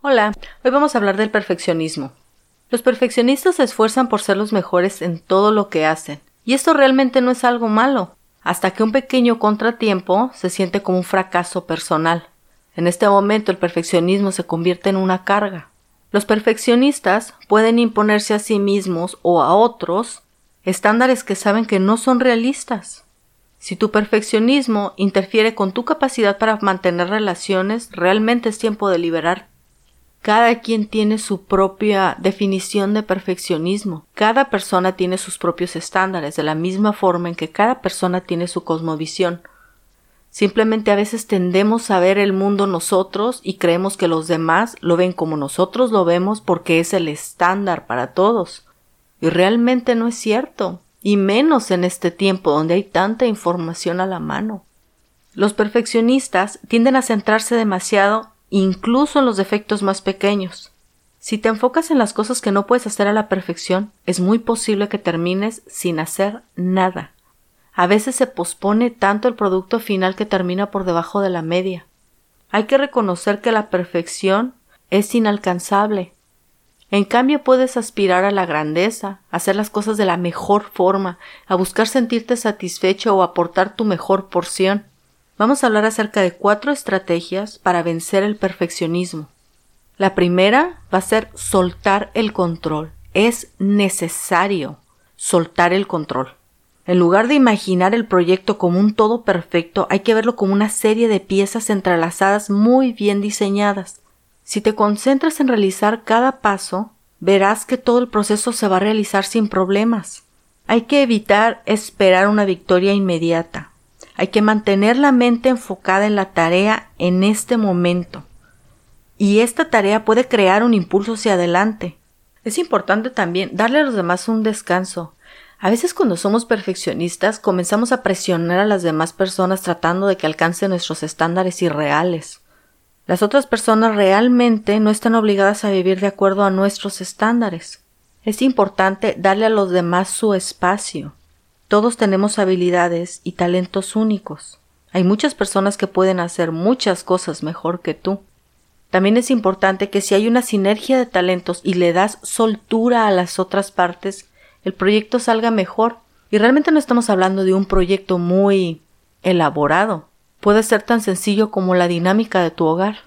Hola, hoy vamos a hablar del perfeccionismo. Los perfeccionistas se esfuerzan por ser los mejores en todo lo que hacen, y esto realmente no es algo malo, hasta que un pequeño contratiempo se siente como un fracaso personal. En este momento el perfeccionismo se convierte en una carga. Los perfeccionistas pueden imponerse a sí mismos o a otros estándares que saben que no son realistas. Si tu perfeccionismo interfiere con tu capacidad para mantener relaciones, realmente es tiempo de liberar. Cada quien tiene su propia definición de perfeccionismo. Cada persona tiene sus propios estándares, de la misma forma en que cada persona tiene su cosmovisión. Simplemente a veces tendemos a ver el mundo nosotros y creemos que los demás lo ven como nosotros lo vemos porque es el estándar para todos. Y realmente no es cierto y menos en este tiempo donde hay tanta información a la mano. Los perfeccionistas tienden a centrarse demasiado incluso en los defectos más pequeños. Si te enfocas en las cosas que no puedes hacer a la perfección, es muy posible que termines sin hacer nada. A veces se pospone tanto el producto final que termina por debajo de la media. Hay que reconocer que la perfección es inalcanzable en cambio puedes aspirar a la grandeza, hacer las cosas de la mejor forma, a buscar sentirte satisfecho o aportar tu mejor porción. Vamos a hablar acerca de cuatro estrategias para vencer el perfeccionismo. La primera va a ser soltar el control. Es necesario soltar el control. En lugar de imaginar el proyecto como un todo perfecto, hay que verlo como una serie de piezas entrelazadas muy bien diseñadas. Si te concentras en realizar cada paso, verás que todo el proceso se va a realizar sin problemas. Hay que evitar esperar una victoria inmediata. Hay que mantener la mente enfocada en la tarea en este momento. Y esta tarea puede crear un impulso hacia adelante. Es importante también darle a los demás un descanso. A veces cuando somos perfeccionistas comenzamos a presionar a las demás personas tratando de que alcancen nuestros estándares irreales. Las otras personas realmente no están obligadas a vivir de acuerdo a nuestros estándares. Es importante darle a los demás su espacio. Todos tenemos habilidades y talentos únicos. Hay muchas personas que pueden hacer muchas cosas mejor que tú. También es importante que si hay una sinergia de talentos y le das soltura a las otras partes, el proyecto salga mejor. Y realmente no estamos hablando de un proyecto muy elaborado puede ser tan sencillo como la dinámica de tu hogar.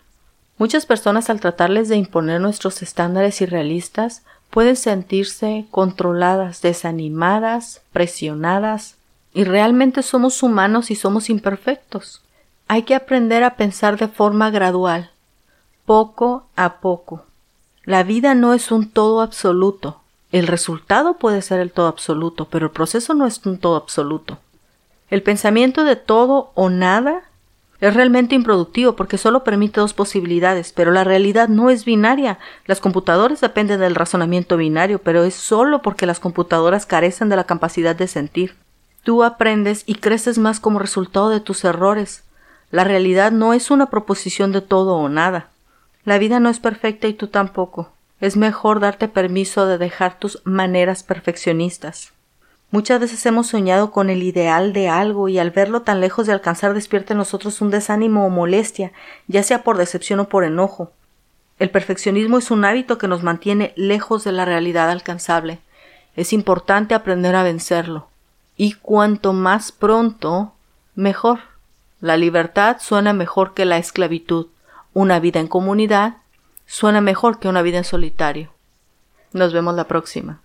Muchas personas al tratarles de imponer nuestros estándares irrealistas pueden sentirse controladas, desanimadas, presionadas, y realmente somos humanos y somos imperfectos. Hay que aprender a pensar de forma gradual, poco a poco. La vida no es un todo absoluto. El resultado puede ser el todo absoluto, pero el proceso no es un todo absoluto. El pensamiento de todo o nada es realmente improductivo porque solo permite dos posibilidades, pero la realidad no es binaria. Las computadoras dependen del razonamiento binario, pero es solo porque las computadoras carecen de la capacidad de sentir. Tú aprendes y creces más como resultado de tus errores. La realidad no es una proposición de todo o nada. La vida no es perfecta y tú tampoco. Es mejor darte permiso de dejar tus maneras perfeccionistas. Muchas veces hemos soñado con el ideal de algo y al verlo tan lejos de alcanzar despierta en nosotros un desánimo o molestia, ya sea por decepción o por enojo. El perfeccionismo es un hábito que nos mantiene lejos de la realidad alcanzable. Es importante aprender a vencerlo. Y cuanto más pronto, mejor. La libertad suena mejor que la esclavitud. Una vida en comunidad suena mejor que una vida en solitario. Nos vemos la próxima.